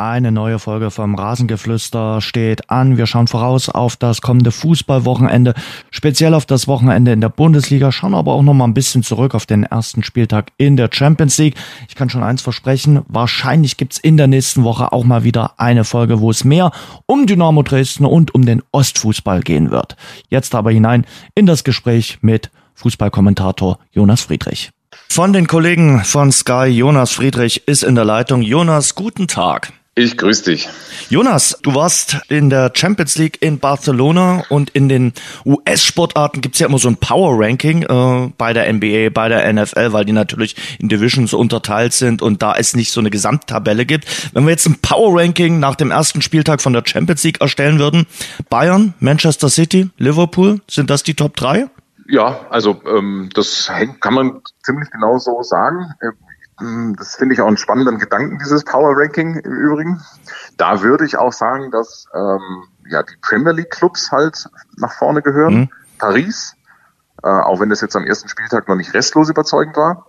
Eine neue Folge vom Rasengeflüster steht an. Wir schauen voraus auf das kommende Fußballwochenende, speziell auf das Wochenende in der Bundesliga, schauen aber auch noch mal ein bisschen zurück auf den ersten Spieltag in der Champions League. Ich kann schon eins versprechen, wahrscheinlich gibt's in der nächsten Woche auch mal wieder eine Folge, wo es mehr um Dynamo Dresden und um den Ostfußball gehen wird. Jetzt aber hinein in das Gespräch mit Fußballkommentator Jonas Friedrich. Von den Kollegen von Sky, Jonas Friedrich ist in der Leitung. Jonas, guten Tag. Ich grüße dich. Jonas, du warst in der Champions League in Barcelona und in den US-Sportarten gibt's ja immer so ein Power-Ranking äh, bei der NBA, bei der NFL, weil die natürlich in Divisions unterteilt sind und da es nicht so eine Gesamttabelle gibt. Wenn wir jetzt ein Power-Ranking nach dem ersten Spieltag von der Champions League erstellen würden, Bayern, Manchester City, Liverpool, sind das die Top 3? Ja, also ähm, das kann man ziemlich genau so sagen. Ähm, das finde ich auch einen spannenden Gedanken, dieses Power Ranking im Übrigen. Da würde ich auch sagen, dass ähm, ja die Premier League Clubs halt nach vorne gehören. Mhm. Paris, äh, auch wenn das jetzt am ersten Spieltag noch nicht restlos überzeugend war,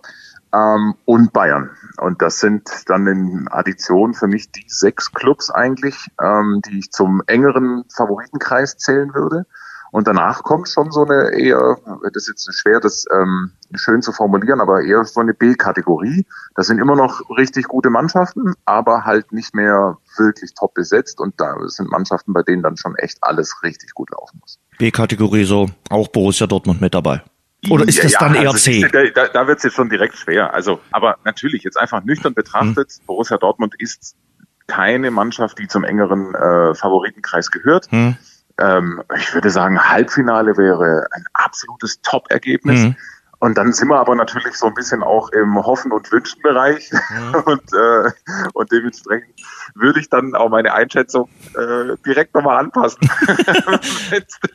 ähm, und Bayern. Und das sind dann in Addition für mich die sechs Clubs eigentlich, ähm, die ich zum engeren Favoritenkreis zählen würde. Und danach kommt schon so eine eher, das ist jetzt schwer, das ähm, schön zu formulieren, aber eher so eine B-Kategorie. Das sind immer noch richtig gute Mannschaften, aber halt nicht mehr wirklich top besetzt. Und da sind Mannschaften, bei denen dann schon echt alles richtig gut laufen muss. B-Kategorie so, auch Borussia Dortmund mit dabei. Oder ist das ja, dann eher also C? Da, da wird es jetzt schon direkt schwer. Also, aber natürlich, jetzt einfach nüchtern betrachtet, hm. Borussia Dortmund ist keine Mannschaft, die zum engeren äh, Favoritenkreis gehört. Hm ähm, ich würde sagen, Halbfinale wäre ein absolutes Top-Ergebnis. Mhm. Und dann sind wir aber natürlich so ein bisschen auch im Hoffen- und Wünschen-Bereich. Mhm. Und, äh, und dementsprechend würde ich dann auch meine Einschätzung äh, direkt nochmal anpassen,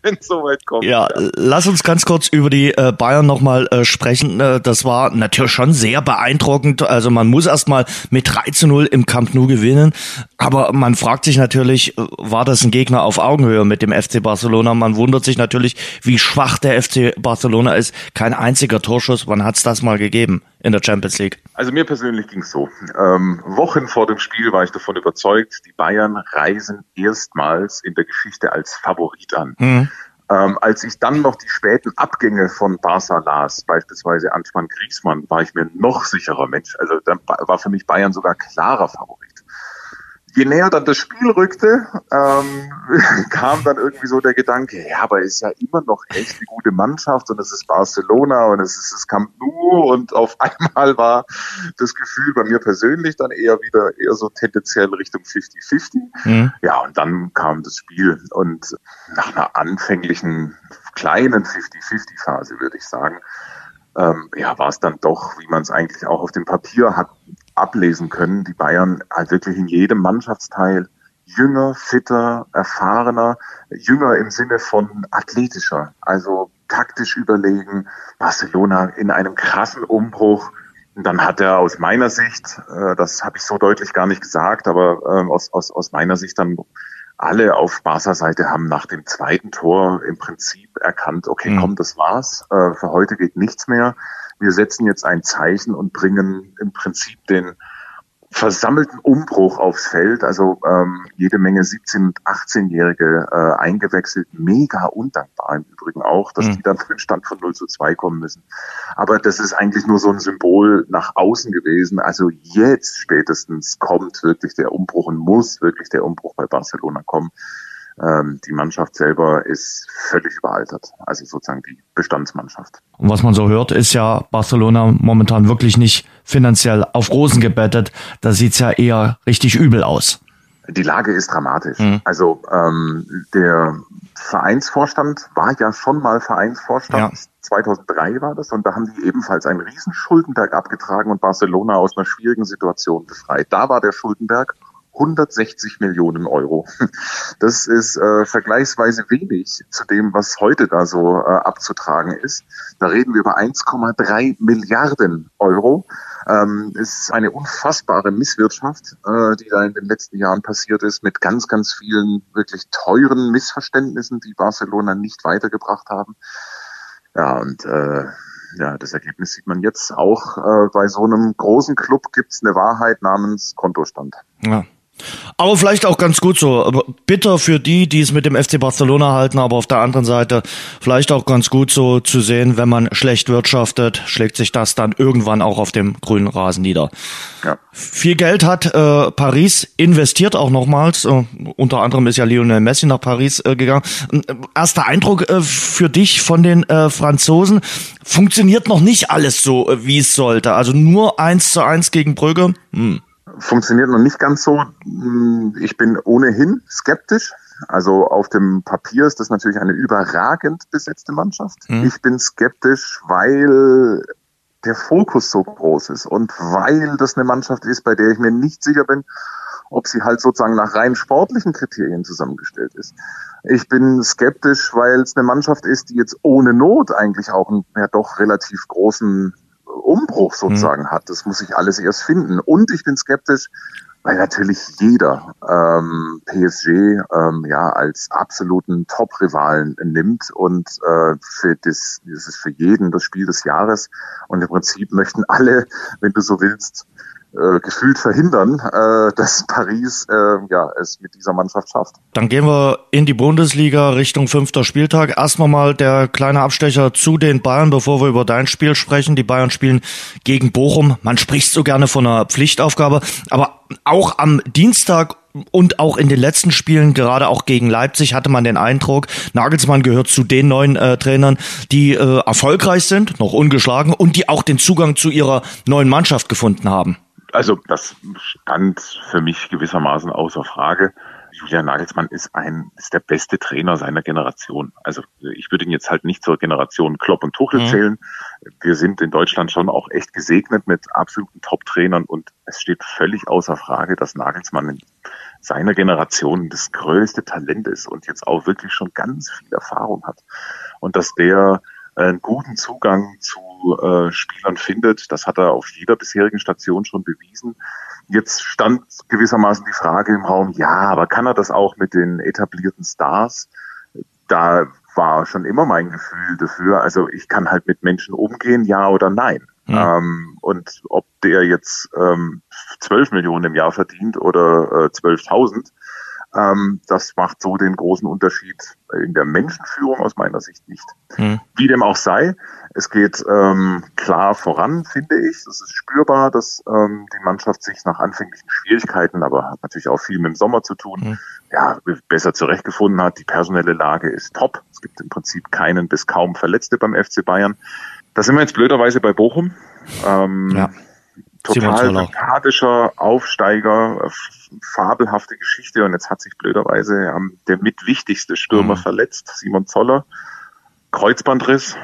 wenn es soweit kommt. Ja, ja, lass uns ganz kurz über die äh, Bayern nochmal äh, sprechen. Äh, das war natürlich schon sehr beeindruckend. Also man muss erstmal mit 3 zu 0 im Camp Nou gewinnen. Aber man fragt sich natürlich, äh, war das ein Gegner auf Augenhöhe mit dem FC Barcelona? Man wundert sich natürlich, wie schwach der FC Barcelona ist. Kein einziger Torschuss. Wann hat's das mal gegeben in der Champions League? Also mir persönlich ging's so. Ähm, Wochen vor dem Spiel war ich davon überzeugt, die Bayern reisen erstmals in der Geschichte als Favorit an. Mhm. Ähm, als ich dann noch die späten Abgänge von Barca las, beispielsweise Antoine Griezmann, war ich mir noch sicherer Mensch. Also dann war für mich Bayern sogar klarer Favorit je näher dann das Spiel rückte, ähm, kam dann irgendwie so der Gedanke, ja, aber ist ja immer noch echt eine gute Mannschaft und es ist Barcelona und es ist das Camp Nou und auf einmal war das Gefühl bei mir persönlich dann eher wieder eher so tendenziell Richtung 50-50. Mhm. Ja, und dann kam das Spiel und nach einer anfänglichen kleinen 50-50-Phase, würde ich sagen, ähm, ja, war es dann doch, wie man es eigentlich auch auf dem Papier hat ablesen können, die Bayern halt wirklich in jedem Mannschaftsteil jünger, fitter, erfahrener, jünger im Sinne von athletischer, also taktisch überlegen, Barcelona in einem krassen Umbruch. Und dann hat er aus meiner Sicht, äh, das habe ich so deutlich gar nicht gesagt, aber äh, aus, aus, aus meiner Sicht dann alle auf Barca-Seite haben nach dem zweiten Tor im Prinzip erkannt, okay, mhm. komm, das war's, äh, für heute geht nichts mehr. Wir setzen jetzt ein Zeichen und bringen im Prinzip den versammelten Umbruch aufs Feld, also ähm, jede Menge 17- und 18-Jährige äh, eingewechselt, mega undankbar im Übrigen auch, dass mhm. die dann für den Stand von 0 zu 2 kommen müssen. Aber das ist eigentlich nur so ein Symbol nach außen gewesen. Also jetzt spätestens kommt wirklich der Umbruch und muss wirklich der Umbruch bei Barcelona kommen. Ähm, die Mannschaft selber ist völlig überaltert. Also sozusagen die Bestandsmannschaft. Und was man so hört, ist ja Barcelona momentan wirklich nicht finanziell auf Rosen gebettet. Da sieht's ja eher richtig übel aus. Die Lage ist dramatisch. Mhm. Also ähm, der Vereinsvorstand war ja schon mal Vereinsvorstand. Ja. 2003 war das und da haben die ebenfalls einen riesen Schuldenberg abgetragen und Barcelona aus einer schwierigen Situation befreit. Da war der Schuldenberg 160 Millionen Euro. Das ist äh, vergleichsweise wenig zu dem, was heute da so äh, abzutragen ist. Da reden wir über 1,3 Milliarden Euro. Ähm, ist eine unfassbare Misswirtschaft, äh, die da in den letzten Jahren passiert ist, mit ganz, ganz vielen wirklich teuren Missverständnissen, die Barcelona nicht weitergebracht haben. Ja, und äh, ja, das Ergebnis sieht man jetzt auch. Äh, bei so einem großen Club gibt's eine Wahrheit namens Kontostand. Ja. Aber vielleicht auch ganz gut so. Bitter für die, die es mit dem FC Barcelona halten, aber auf der anderen Seite vielleicht auch ganz gut so zu sehen, wenn man schlecht wirtschaftet, schlägt sich das dann irgendwann auch auf dem grünen Rasen nieder. Ja. Viel Geld hat äh, Paris investiert auch nochmals. Äh, unter anderem ist ja Lionel Messi nach Paris äh, gegangen. Äh, erster Eindruck äh, für dich von den äh, Franzosen. Funktioniert noch nicht alles so, äh, wie es sollte. Also nur eins zu eins gegen Brügge. Hm funktioniert noch nicht ganz so. Ich bin ohnehin skeptisch. Also auf dem Papier ist das natürlich eine überragend besetzte Mannschaft. Mhm. Ich bin skeptisch, weil der Fokus so groß ist und weil das eine Mannschaft ist, bei der ich mir nicht sicher bin, ob sie halt sozusagen nach rein sportlichen Kriterien zusammengestellt ist. Ich bin skeptisch, weil es eine Mannschaft ist, die jetzt ohne Not eigentlich auch einen ja doch relativ großen Umbruch sozusagen mhm. hat. Das muss ich alles erst finden. Und ich bin skeptisch, weil natürlich jeder ähm, PSG ähm, ja als absoluten Top-Rivalen nimmt und äh, für das, das ist für jeden das Spiel des Jahres. Und im Prinzip möchten alle, wenn du so willst, äh, gefühlt verhindern, äh, dass Paris äh, ja es mit dieser Mannschaft schafft. Dann gehen wir in die Bundesliga Richtung fünfter Spieltag. Erstmal mal der kleine Abstecher zu den Bayern, bevor wir über dein Spiel sprechen. Die Bayern spielen gegen Bochum. Man spricht so gerne von einer Pflichtaufgabe, aber auch am Dienstag und auch in den letzten Spielen, gerade auch gegen Leipzig, hatte man den Eindruck, Nagelsmann gehört zu den neuen äh, Trainern, die äh, erfolgreich sind, noch ungeschlagen und die auch den Zugang zu ihrer neuen Mannschaft gefunden haben. Also das stand für mich gewissermaßen außer Frage. Julian Nagelsmann ist ein ist der beste Trainer seiner Generation. Also ich würde ihn jetzt halt nicht zur Generation Klopp und Tuchel mhm. zählen. Wir sind in Deutschland schon auch echt gesegnet mit absoluten Top-Trainern und es steht völlig außer Frage, dass Nagelsmann in seiner Generation das größte Talent ist und jetzt auch wirklich schon ganz viel Erfahrung hat und dass der einen guten Zugang zu äh, Spielern findet. Das hat er auf jeder bisherigen Station schon bewiesen. Jetzt stand gewissermaßen die Frage im Raum, ja, aber kann er das auch mit den etablierten Stars? Da war schon immer mein Gefühl dafür. Also ich kann halt mit Menschen umgehen, ja oder nein. Mhm. Ähm, und ob der jetzt ähm, 12 Millionen im Jahr verdient oder äh, 12.000, ähm, das macht so den großen Unterschied in der Menschenführung aus meiner Sicht nicht. Hm. Wie dem auch sei, es geht ähm, klar voran, finde ich. Es ist spürbar, dass ähm, die Mannschaft sich nach anfänglichen Schwierigkeiten, aber hat natürlich auch viel mit dem Sommer zu tun, hm. ja, besser zurechtgefunden hat. Die personelle Lage ist top. Es gibt im Prinzip keinen bis kaum Verletzte beim FC Bayern. Da sind wir jetzt blöderweise bei Bochum. Ähm, ja total sympathischer Aufsteiger, fabelhafte Geschichte und jetzt hat sich blöderweise ähm, der mitwichtigste Stürmer mhm. verletzt, Simon Zoller, Kreuzbandriss,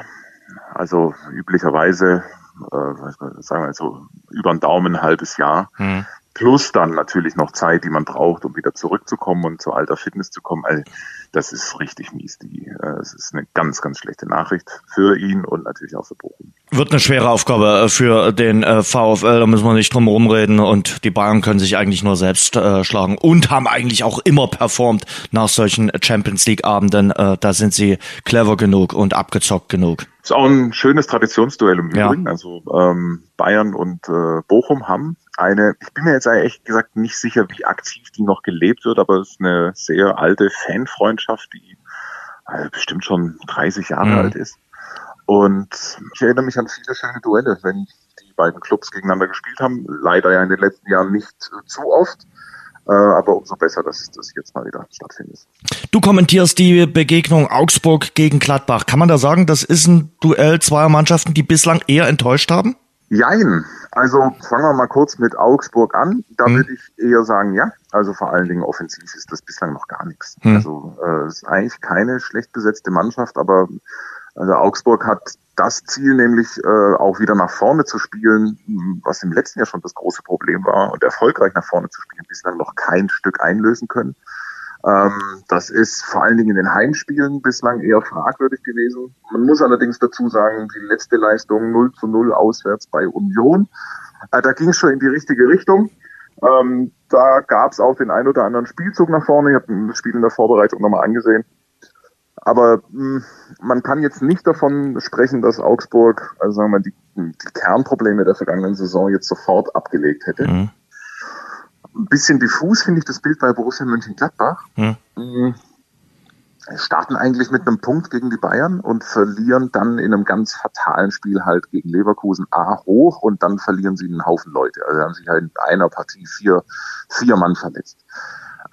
also üblicherweise, äh, sagen wir so, über den Daumen ein halbes Jahr. Mhm. Plus dann natürlich noch Zeit, die man braucht, um wieder zurückzukommen und zu alter Fitness zu kommen. Also, das ist richtig mies. Die, äh, es ist eine ganz, ganz schlechte Nachricht für ihn und natürlich auch für Bochum. Wird eine schwere Aufgabe äh, für den äh, VfL, da müssen wir nicht drum rumreden und die Bayern können sich eigentlich nur selbst äh, schlagen und haben eigentlich auch immer performt nach solchen Champions League Abenden. Äh, da sind sie clever genug und abgezockt genug. Ist auch ein schönes Traditionsduell im Übrigen. Ja. Also ähm, Bayern und äh, Bochum haben eine, ich bin mir jetzt echt gesagt nicht sicher, wie aktiv die noch gelebt wird, aber es ist eine sehr alte Fanfreundschaft, die also bestimmt schon 30 Jahre mhm. alt ist. Und ich erinnere mich an viele schöne Duelle, wenn die beiden Clubs gegeneinander gespielt haben. Leider ja in den letzten Jahren nicht zu oft. Äh, aber umso besser, dass das jetzt mal wieder stattfindet. Du kommentierst die Begegnung Augsburg gegen Gladbach. Kann man da sagen, das ist ein Duell zweier Mannschaften, die bislang eher enttäuscht haben? Jein. Also fangen wir mal kurz mit Augsburg an. Da hm. würde ich eher sagen, ja. Also vor allen Dingen offensiv ist das bislang noch gar nichts. Hm. Also äh, ist eigentlich keine schlecht besetzte Mannschaft, aber also Augsburg hat das Ziel, nämlich äh, auch wieder nach vorne zu spielen, was im letzten Jahr schon das große Problem war und erfolgreich nach vorne zu spielen, bislang noch kein Stück einlösen können. Ähm, das ist vor allen Dingen in den Heimspielen bislang eher fragwürdig gewesen. Man muss allerdings dazu sagen, die letzte Leistung 0 zu 0 auswärts bei Union, äh, da ging es schon in die richtige Richtung. Ähm, da gab es auch den ein oder anderen Spielzug nach vorne. Ich habe das Spiel in der Vorbereitung nochmal angesehen. Aber mh, hm, man kann jetzt nicht davon sprechen, dass Augsburg, also sagen wir mal, die, die Kernprobleme der vergangenen Saison jetzt sofort abgelegt hätte. Mhm. Ein bisschen diffus finde ich das Bild bei Borussia Mönchengladbach. Hm. Mhm. Starten eigentlich mit einem Punkt gegen die Bayern und verlieren dann in einem ganz fatalen Spiel halt gegen Leverkusen A hoch und dann verlieren sie einen Haufen Leute. Also haben sich halt in einer Partie vier, vier Mann verletzt.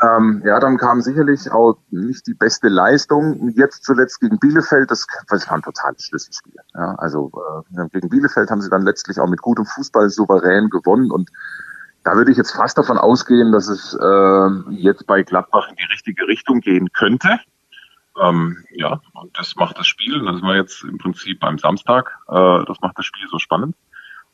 Ähm, ja, dann kam sicherlich auch nicht die beste Leistung. Jetzt zuletzt gegen Bielefeld, das, das war ein totales Schlüsselspiel. Ja, also äh, gegen Bielefeld haben sie dann letztlich auch mit gutem Fußball souverän gewonnen und da würde ich jetzt fast davon ausgehen, dass es äh, jetzt bei Gladbach in die richtige Richtung gehen könnte. Ähm, ja, und das macht das Spiel, das sind wir jetzt im Prinzip beim Samstag, äh, das macht das Spiel so spannend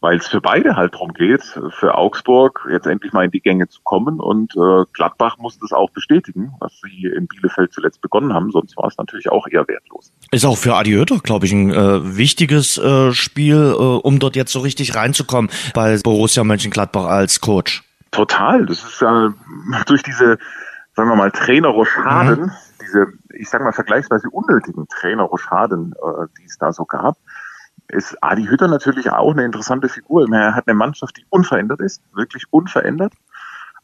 weil es für beide halt darum geht, für Augsburg jetzt endlich mal in die Gänge zu kommen und äh, Gladbach muss das auch bestätigen, was sie in Bielefeld zuletzt begonnen haben, sonst war es natürlich auch eher wertlos. Ist auch für Adi Hütter, glaube ich, ein äh, wichtiges äh, Spiel, äh, um dort jetzt so richtig reinzukommen bei Borussia Mönchengladbach als Coach. Total, das ist ja durch diese, sagen wir mal, Trainerrochaden, mhm. diese, ich sag mal, vergleichsweise unnötigen Trainerrochaden, äh, die es da so gab, ist Adi Hütter natürlich auch eine interessante Figur. Er hat eine Mannschaft, die unverändert ist, wirklich unverändert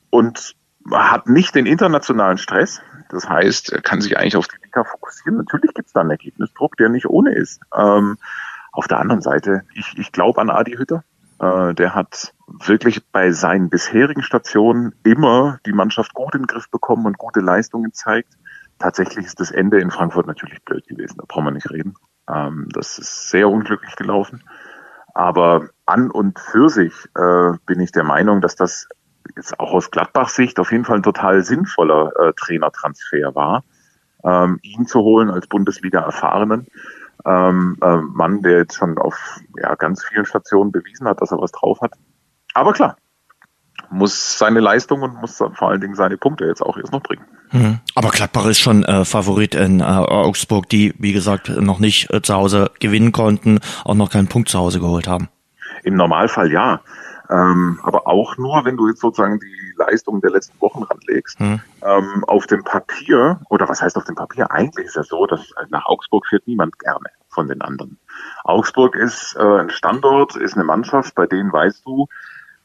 und hat nicht den internationalen Stress. Das heißt, er kann sich eigentlich auf die Liga fokussieren. Natürlich gibt es da einen Ergebnisdruck, der nicht ohne ist. Ähm, auf der anderen Seite, ich, ich glaube an Adi Hütter. Äh, der hat wirklich bei seinen bisherigen Stationen immer die Mannschaft gut den Griff bekommen und gute Leistungen zeigt. Tatsächlich ist das Ende in Frankfurt natürlich blöd gewesen, da brauchen wir nicht reden. Ähm, das ist sehr unglücklich gelaufen. Aber an und für sich äh, bin ich der Meinung, dass das jetzt auch aus Gladbach-Sicht auf jeden Fall ein total sinnvoller äh, Trainertransfer war, ähm, ihn zu holen als Bundesliga-erfahrenen ähm, äh, Mann, der jetzt schon auf ja, ganz vielen Stationen bewiesen hat, dass er was drauf hat. Aber klar, muss seine Leistung und muss vor allen Dingen seine Punkte jetzt auch erst noch bringen. Mhm. Aber Gladbach ist schon äh, Favorit in äh, Augsburg, die, wie gesagt, noch nicht äh, zu Hause gewinnen konnten, auch noch keinen Punkt zu Hause geholt haben. Im Normalfall ja. Ähm, aber auch nur, wenn du jetzt sozusagen die Leistung der letzten Wochen ranlegst. Mhm. Ähm, auf dem Papier, oder was heißt auf dem Papier? Eigentlich ist es ja so, dass nach Augsburg fährt niemand gerne von den anderen. Augsburg ist äh, ein Standort, ist eine Mannschaft, bei denen weißt du,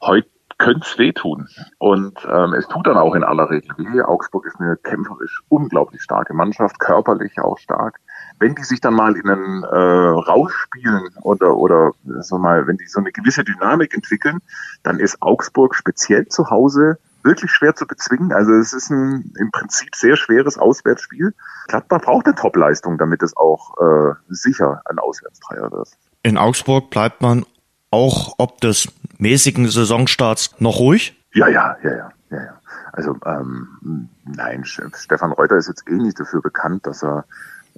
heute könnte es wehtun. Und ähm, es tut dann auch in aller Regel weh. Augsburg ist eine kämpferisch unglaublich starke Mannschaft, körperlich auch stark. Wenn die sich dann mal in einen äh, Rausch spielen oder, oder so mal, wenn die so eine gewisse Dynamik entwickeln, dann ist Augsburg speziell zu Hause wirklich schwer zu bezwingen. Also es ist ein im Prinzip sehr schweres Auswärtsspiel. Gladbach braucht eine Topleistung, damit es auch äh, sicher ein Auswärtstreier wird. In Augsburg bleibt man auch ob des mäßigen Saisonstarts noch ruhig? Ja, ja, ja, ja, ja, ja. Also ähm, nein, Stefan Reuter ist jetzt eh nicht dafür bekannt, dass er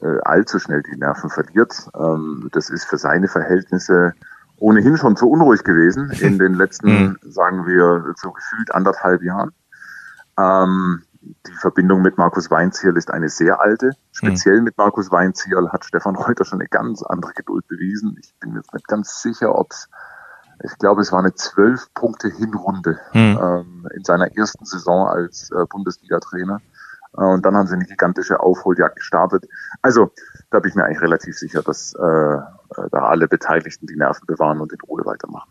äh, allzu schnell die Nerven verliert. Ähm, das ist für seine Verhältnisse ohnehin schon zu unruhig gewesen in den letzten, mhm. sagen wir, so gefühlt anderthalb Jahren. Ähm, die Verbindung mit Markus Weinzierl ist eine sehr alte. Speziell mhm. mit Markus Weinzierl hat Stefan Reuter schon eine ganz andere Geduld bewiesen. Ich bin jetzt nicht ganz sicher, ob es ich glaube, es war eine zwölf Punkte Hinrunde hm. ähm, in seiner ersten Saison als äh, Bundesliga-Trainer. Äh, und dann haben sie eine gigantische Aufholjagd gestartet. Also da bin ich mir eigentlich relativ sicher, dass äh, äh, da alle Beteiligten die Nerven bewahren und in Ruhe weitermachen.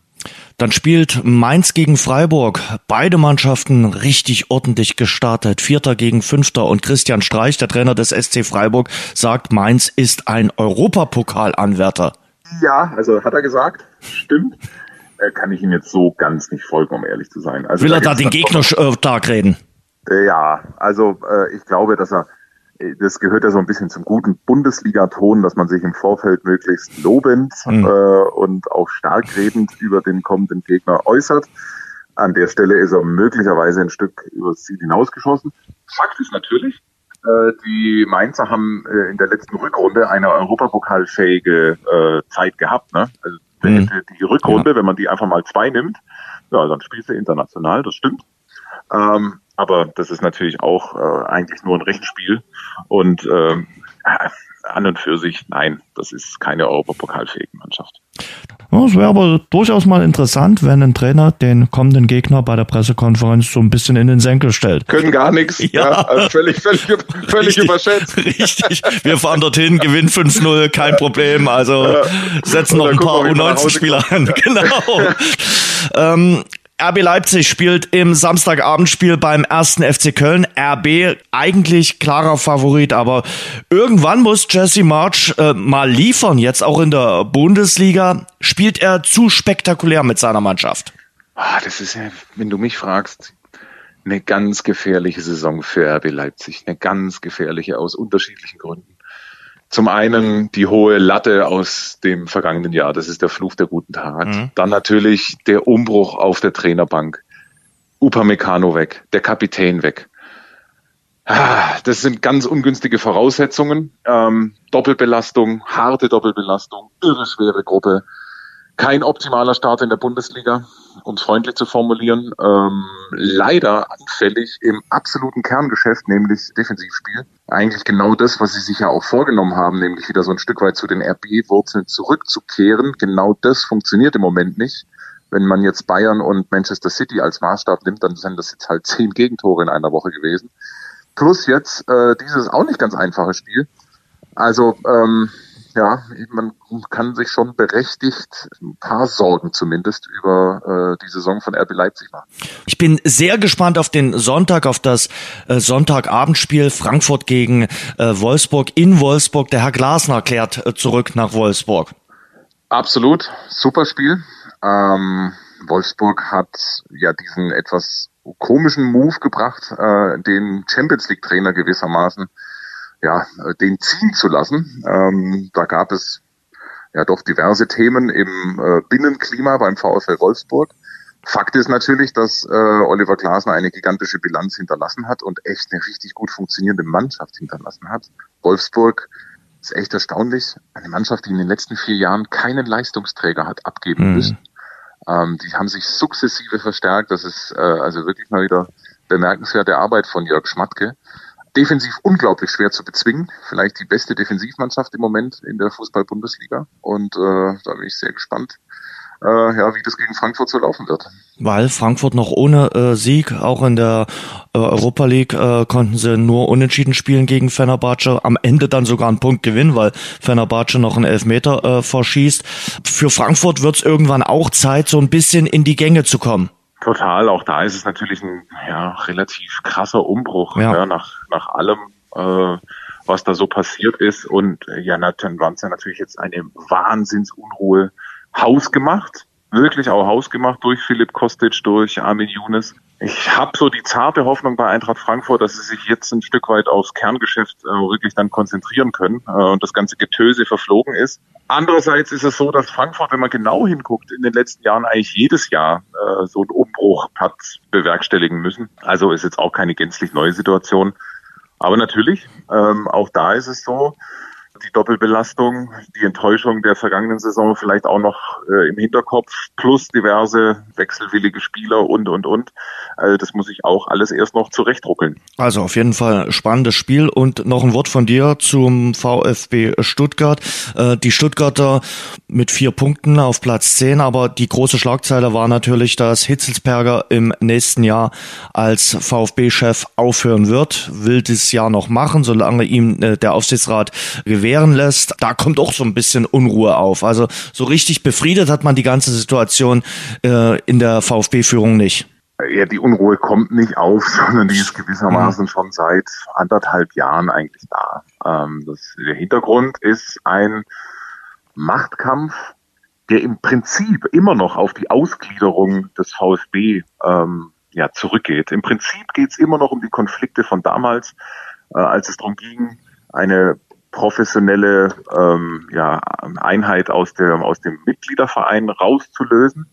Dann spielt Mainz gegen Freiburg. Beide Mannschaften richtig ordentlich gestartet. Vierter gegen Fünfter. Und Christian Streich, der Trainer des SC Freiburg, sagt, Mainz ist ein Europapokalanwärter. Ja, also hat er gesagt. Stimmt. Äh, kann ich ihm jetzt so ganz nicht folgen, um ehrlich zu sein. Also, Will er da den Gegner äh, stark reden? Äh, ja, also äh, ich glaube, dass er, äh, das gehört ja so ein bisschen zum guten Bundesliga-Ton, dass man sich im Vorfeld möglichst lobend mhm. äh, und auch stark redend über den kommenden Gegner äußert. An der Stelle ist er möglicherweise ein Stück übers Ziel hinausgeschossen. Fakt ist natürlich, äh, die Mainzer haben äh, in der letzten Rückrunde eine europapokalfähige äh, Zeit gehabt. Ne? Also mhm. die Rückrunde, ja. wenn man die einfach mal zwei nimmt, ja, dann spielst du international, das stimmt. Ähm, aber das ist natürlich auch äh, eigentlich nur ein Rechenspiel. Und ähm, an und für sich, nein, das ist keine europapokalfähige Mannschaft. Es wäre aber durchaus mal interessant, wenn ein Trainer den kommenden Gegner bei der Pressekonferenz so ein bisschen in den Senkel stellt. Können gar nichts. Ja, ja also völlig, völlig, völlig richtig, überschätzt. Richtig. Wir fahren dorthin, gewinnen 5-0, kein Problem. Also setzen noch ein paar U19-Spieler an. Genau. ähm, RB Leipzig spielt im Samstagabendspiel beim ersten FC Köln. RB eigentlich klarer Favorit, aber irgendwann muss Jesse March äh, mal liefern, jetzt auch in der Bundesliga. Spielt er zu spektakulär mit seiner Mannschaft? Ah, das ist ja, wenn du mich fragst, eine ganz gefährliche Saison für RB Leipzig. Eine ganz gefährliche aus unterschiedlichen Gründen. Zum einen die hohe Latte aus dem vergangenen Jahr, das ist der Fluch der guten Tat. Mhm. Dann natürlich der Umbruch auf der Trainerbank. Upamecano weg, der Kapitän weg. Ah, das sind ganz ungünstige Voraussetzungen. Ähm, Doppelbelastung, harte Doppelbelastung, irre schwere Gruppe. Kein optimaler Start in der Bundesliga um es freundlich zu formulieren, ähm, leider anfällig im absoluten Kerngeschäft, nämlich Defensivspiel. Eigentlich genau das, was sie sich ja auch vorgenommen haben, nämlich wieder so ein Stück weit zu den RB-Wurzeln zurückzukehren. Genau das funktioniert im Moment nicht. Wenn man jetzt Bayern und Manchester City als Maßstab nimmt, dann sind das jetzt halt zehn Gegentore in einer Woche gewesen. Plus jetzt äh, dieses auch nicht ganz einfache Spiel. Also ähm, ja, man kann sich schon berechtigt ein paar Sorgen zumindest über äh, die Saison von RB Leipzig machen. Ich bin sehr gespannt auf den Sonntag, auf das äh, Sonntagabendspiel Frankfurt gegen äh, Wolfsburg in Wolfsburg. Der Herr Glasner kehrt äh, zurück nach Wolfsburg. Absolut, super Spiel. Ähm, Wolfsburg hat ja diesen etwas komischen Move gebracht, äh, den Champions League Trainer gewissermaßen ja, äh, den ziehen zu lassen. Ähm, da gab es ja doch diverse Themen im äh, Binnenklima beim VfL Wolfsburg. Fakt ist natürlich, dass äh, Oliver Glasner eine gigantische Bilanz hinterlassen hat und echt eine richtig gut funktionierende Mannschaft hinterlassen hat. Wolfsburg ist echt erstaunlich. Eine Mannschaft, die in den letzten vier Jahren keinen Leistungsträger hat abgeben mhm. müssen. Ähm, die haben sich sukzessive verstärkt. Das ist äh, also wirklich mal wieder bemerkenswerte Arbeit von Jörg Schmatke defensiv unglaublich schwer zu bezwingen. Vielleicht die beste Defensivmannschaft im Moment in der Fußball-Bundesliga. Und äh, da bin ich sehr gespannt, äh, ja, wie das gegen Frankfurt so laufen wird. Weil Frankfurt noch ohne äh, Sieg, auch in der äh, Europa League äh, konnten sie nur unentschieden spielen gegen Fenerbahce, am Ende dann sogar einen Punkt gewinnen, weil Fenerbahce noch einen Elfmeter äh, verschießt. Für Frankfurt wird es irgendwann auch Zeit, so ein bisschen in die Gänge zu kommen. Total, auch da ist es natürlich ein ja, relativ krasser Umbruch ja. Ja, nach, nach allem, äh, was da so passiert ist. Und äh, ja, dann waren es ja natürlich jetzt eine Wahnsinnsunruhe hausgemacht, wirklich auch hausgemacht durch Philipp Kostic, durch Armin Younes. Ich habe so die zarte Hoffnung bei Eintracht Frankfurt, dass sie sich jetzt ein Stück weit aufs Kerngeschäft äh, wirklich dann konzentrieren können äh, und das ganze Getöse verflogen ist. Andererseits ist es so, dass Frankfurt, wenn man genau hinguckt, in den letzten Jahren eigentlich jedes Jahr äh, so einen Umbruch hat bewerkstelligen müssen. Also ist jetzt auch keine gänzlich neue Situation. Aber natürlich, ähm, auch da ist es so, die Doppelbelastung, die Enttäuschung der vergangenen Saison vielleicht auch noch äh, im Hinterkopf, plus diverse wechselwillige Spieler und, und, und. Also das muss ich auch alles erst noch zurechtruckeln. Also auf jeden Fall spannendes Spiel und noch ein Wort von dir zum VfB Stuttgart. Äh, die Stuttgarter mit vier Punkten auf Platz zehn, aber die große Schlagzeile war natürlich, dass Hitzelsperger im nächsten Jahr als VfB-Chef aufhören wird, will dieses Jahr noch machen, solange ihm äh, der Aufsichtsrat gewährt gewähren lässt, da kommt auch so ein bisschen Unruhe auf. Also so richtig befriedet hat man die ganze Situation äh, in der VfB-Führung nicht. Ja, die Unruhe kommt nicht auf, sondern die ist gewissermaßen mhm. schon seit anderthalb Jahren eigentlich da. Ähm, das, der Hintergrund ist ein Machtkampf, der im Prinzip immer noch auf die Ausgliederung des VfB ähm, ja, zurückgeht. Im Prinzip geht es immer noch um die Konflikte von damals, äh, als es darum ging, eine professionelle ähm, ja, Einheit aus, der, aus dem Mitgliederverein rauszulösen.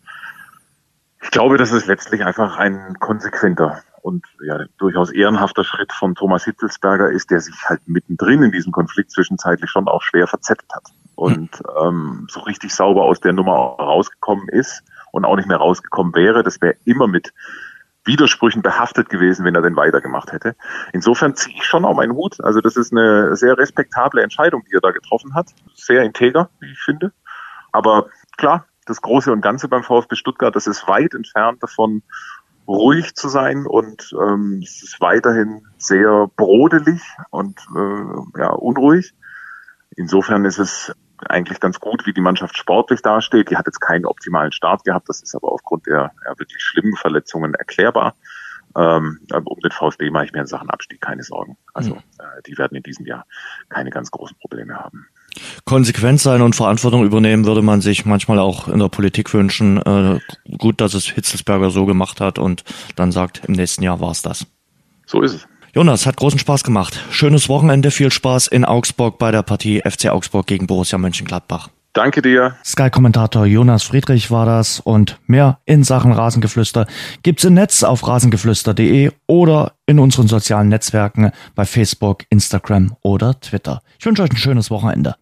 Ich glaube, dass es letztlich einfach ein konsequenter und ja, durchaus ehrenhafter Schritt von Thomas Hitzelsberger ist, der sich halt mittendrin in diesem Konflikt zwischenzeitlich schon auch schwer verzettelt hat und ähm, so richtig sauber aus der Nummer rausgekommen ist und auch nicht mehr rausgekommen wäre. Das wäre immer mit Widersprüchen behaftet gewesen, wenn er denn weitergemacht hätte. Insofern ziehe ich schon auch meinen Hut. Also das ist eine sehr respektable Entscheidung, die er da getroffen hat. Sehr integer, wie ich finde. Aber klar, das Große und Ganze beim VfB Stuttgart, das ist weit entfernt davon, ruhig zu sein und ähm, es ist weiterhin sehr brodelig und äh, ja, unruhig. Insofern ist es eigentlich ganz gut, wie die Mannschaft sportlich dasteht. Die hat jetzt keinen optimalen Start gehabt. Das ist aber aufgrund der ja, wirklich schlimmen Verletzungen erklärbar. Ähm, um den VfB mache ich mir in Sachen Abstieg keine Sorgen. Also mhm. äh, die werden in diesem Jahr keine ganz großen Probleme haben. Konsequent sein und Verantwortung übernehmen würde man sich manchmal auch in der Politik wünschen. Äh, gut, dass es Hitzelsberger so gemacht hat und dann sagt, im nächsten Jahr war es das. So ist es. Jonas, hat großen Spaß gemacht. Schönes Wochenende, viel Spaß in Augsburg bei der Partie FC Augsburg gegen Borussia Mönchengladbach. Danke dir. Sky-Kommentator Jonas Friedrich war das und mehr in Sachen Rasengeflüster gibt's im Netz auf rasengeflüster.de oder in unseren sozialen Netzwerken bei Facebook, Instagram oder Twitter. Ich wünsche euch ein schönes Wochenende.